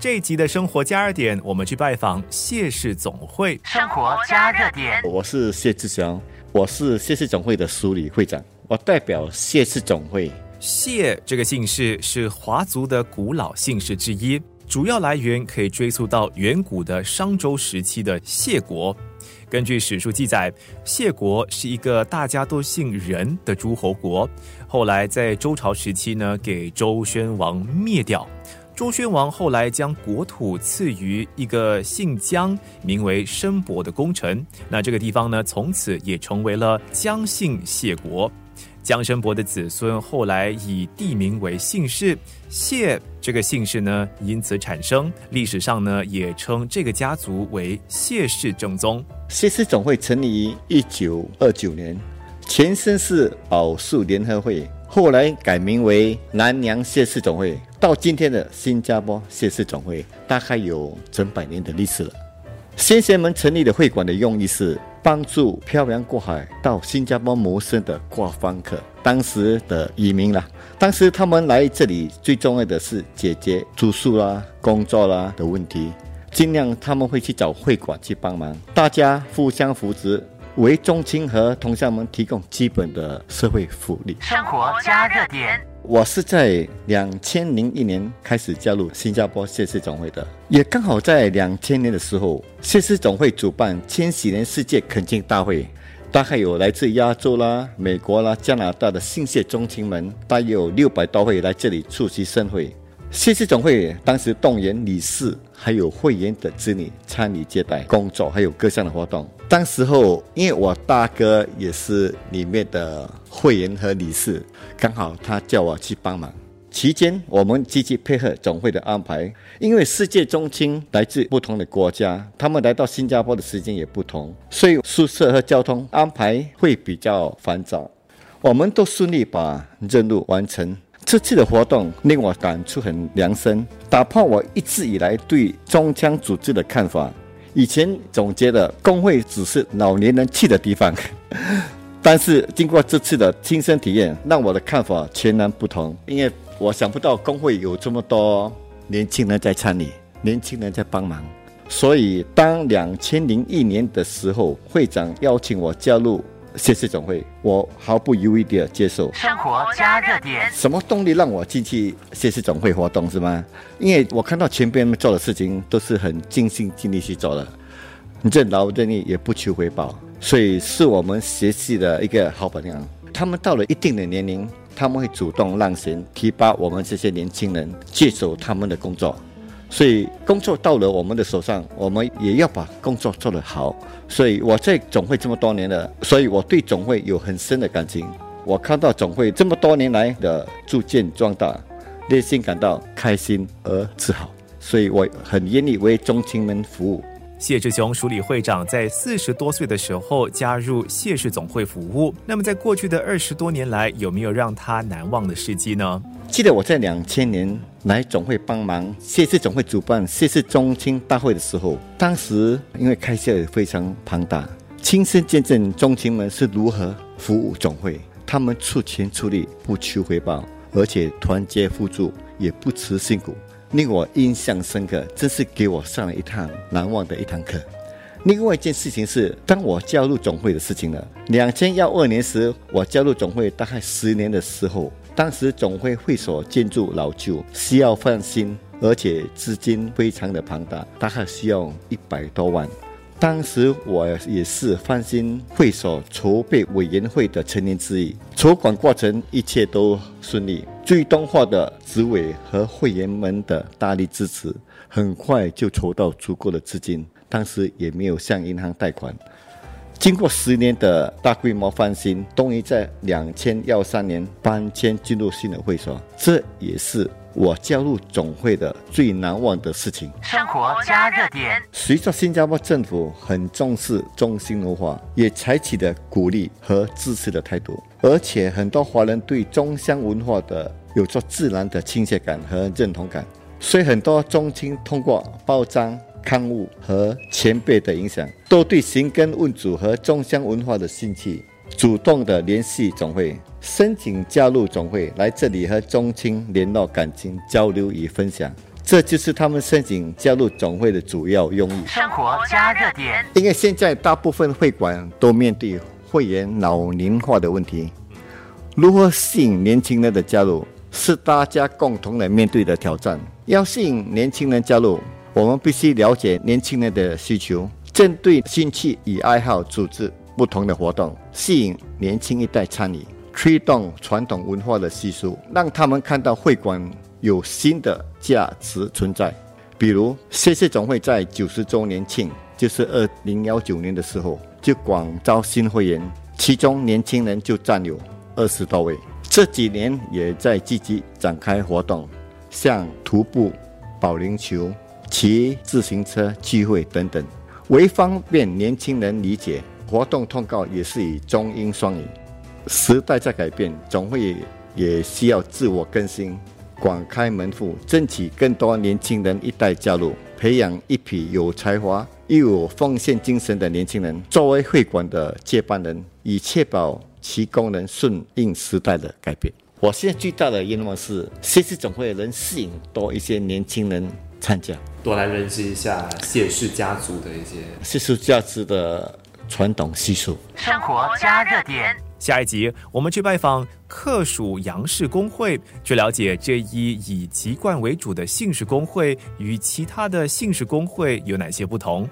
这一集的生活加热点，我们去拜访谢氏总会。生活加热点，我是谢志祥，我是谢氏总会的书理会长，我代表谢氏总会。谢这个姓氏是华族的古老姓氏之一，主要来源可以追溯到远古的商周时期的谢国。根据史书记载，谢国是一个大家都姓任的诸侯国，后来在周朝时期呢，给周宣王灭掉。周宣王后来将国土赐予一个姓姜、名为申伯的功臣，那这个地方呢，从此也成为了姜姓谢国。姜申伯的子孙后来以地名为姓氏，谢这个姓氏呢，因此产生。历史上呢，也称这个家族为谢氏正宗。谢氏总会成立于一九二九年，前身是宝树联合会，后来改名为南洋谢氏总会，到今天的新加坡谢氏总会，大概有整百年的历史了。先贤们成立的会馆的用意是帮助漂洋过海到新加坡谋生的挂方客，当时的移民啦。当时他们来这里最重要的是解决住宿啦、工作啦的问题。尽量他们会去找会馆去帮忙，大家互相扶持，为中青和同乡们提供基本的社会福利。生活加热点，我是在两千零一年开始加入新加坡谢氏总会的，也刚好在两千年的时候，谢氏总会主办千禧年世界恳亲大会，大概有来自亚洲啦、美国啦、加拿大的姓谢中青们，大约有六百多位来这里出席盛会。谢氏总会当时动员理事还有会员的子女参与接待工作，还有各项的活动。当时候，因为我大哥也是里面的会员和理事，刚好他叫我去帮忙。期间，我们积极配合总会的安排，因为世界中心来自不同的国家，他们来到新加坡的时间也不同，所以宿舍和交通安排会比较繁杂。我们都顺利把任务完成。这次的活动令我感触很良深，打破我一直以来对中枪组织的看法。以前总觉得工会只是老年人去的地方，但是经过这次的亲身体验，让我的看法全然不同。因为我想不到工会有这么多年轻人在参与，年轻人在帮忙。所以当两千零一年的时候，会长邀请我加入。谢谢总会，我毫不犹豫地接受。生活加热点，什么动力让我进去谢谢总会活动是吗？因为我看到前辈们做的事情都是很尽心尽力去做的，任劳任怨也不求回报，所以是我们学习的一个好榜样。他们到了一定的年龄，他们会主动让贤，提拔我们这些年轻人接手他们的工作。所以工作到了我们的手上，我们也要把工作做得好。所以我在总会这么多年了，所以我对总会有很深的感情。我看到总会这么多年来的逐渐壮大，内心感到开心而自豪。所以我很愿意为中青们服务。谢志雄署理会长在四十多岁的时候加入谢氏总会服务。那么在过去的二十多年来，有没有让他难忘的事迹呢？记得我在两千年来总会帮忙谢谢总会主办谢氏中青大会的时候，当时因为开销也非常庞大，亲身见证中青们是如何服务总会，他们出钱出力不求回报，而且团结互助也不辞辛苦，令我印象深刻，真是给我上了一堂难忘的一堂课。另外一件事情是，当我加入总会的事情了。两千幺二年时，我加入总会大概十年的时候。当时总会会所建筑老旧，需要翻新，而且资金非常的庞大，大概需要一百多万。当时我也是翻新会所筹备委员会的成员之一，筹款过程一切都顺利。最动化的执委和会员们的大力支持，很快就筹到足够的资金。当时也没有向银行贷款。经过十年的大规模翻新，终于在两千幺三年搬迁进入新的会所，这也是我加入总会的最难忘的事情。生活加热点，随着新加坡政府很重视中心文化，也采取了鼓励和支持的态度，而且很多华人对中乡文化的有着自然的亲切感和认同感，所以很多中青通过报章。刊物和前辈的影响，都对寻根问祖和中乡文化的兴趣，主动的联系总会，申请加入总会，来这里和中青联络感情、交流与分享。这就是他们申请加入总会的主要用意。生活加热点，因为现在大部分会馆都面对会员老龄化的问题，如何吸引年轻人的加入，是大家共同来面对的挑战。要吸引年轻人加入，我们必须了解年轻人的需求，针对兴趣与爱好组织不同的活动，吸引年轻一代参与，推动传统文化的习俗，让他们看到会馆有新的价值存在。比如，谢谢总会在九十周年庆，就是二零幺九年的时候，就广招新会员，其中年轻人就占有二十多位。这几年也在积极展开活动，像徒步、保龄球、骑自行车聚会等等，为方便年轻人理解，活动通告也是以中英双语。时代在改变，总会也需要自我更新。广开门户，争取更多年轻人一代加入，培养一批有才华又有奉献精神的年轻人，作为会馆的接班人，以确保其功能顺应时代的改变。我现在最大的愿望是，谢氏总会能吸引多一些年轻人参加，多来认识一下谢氏家族的一些。谢氏价值的传统习俗。生活加热点，下一集我们去拜访客属杨氏工会，去了解这一以籍贯为主的姓氏工会与其他的姓氏工会有哪些不同。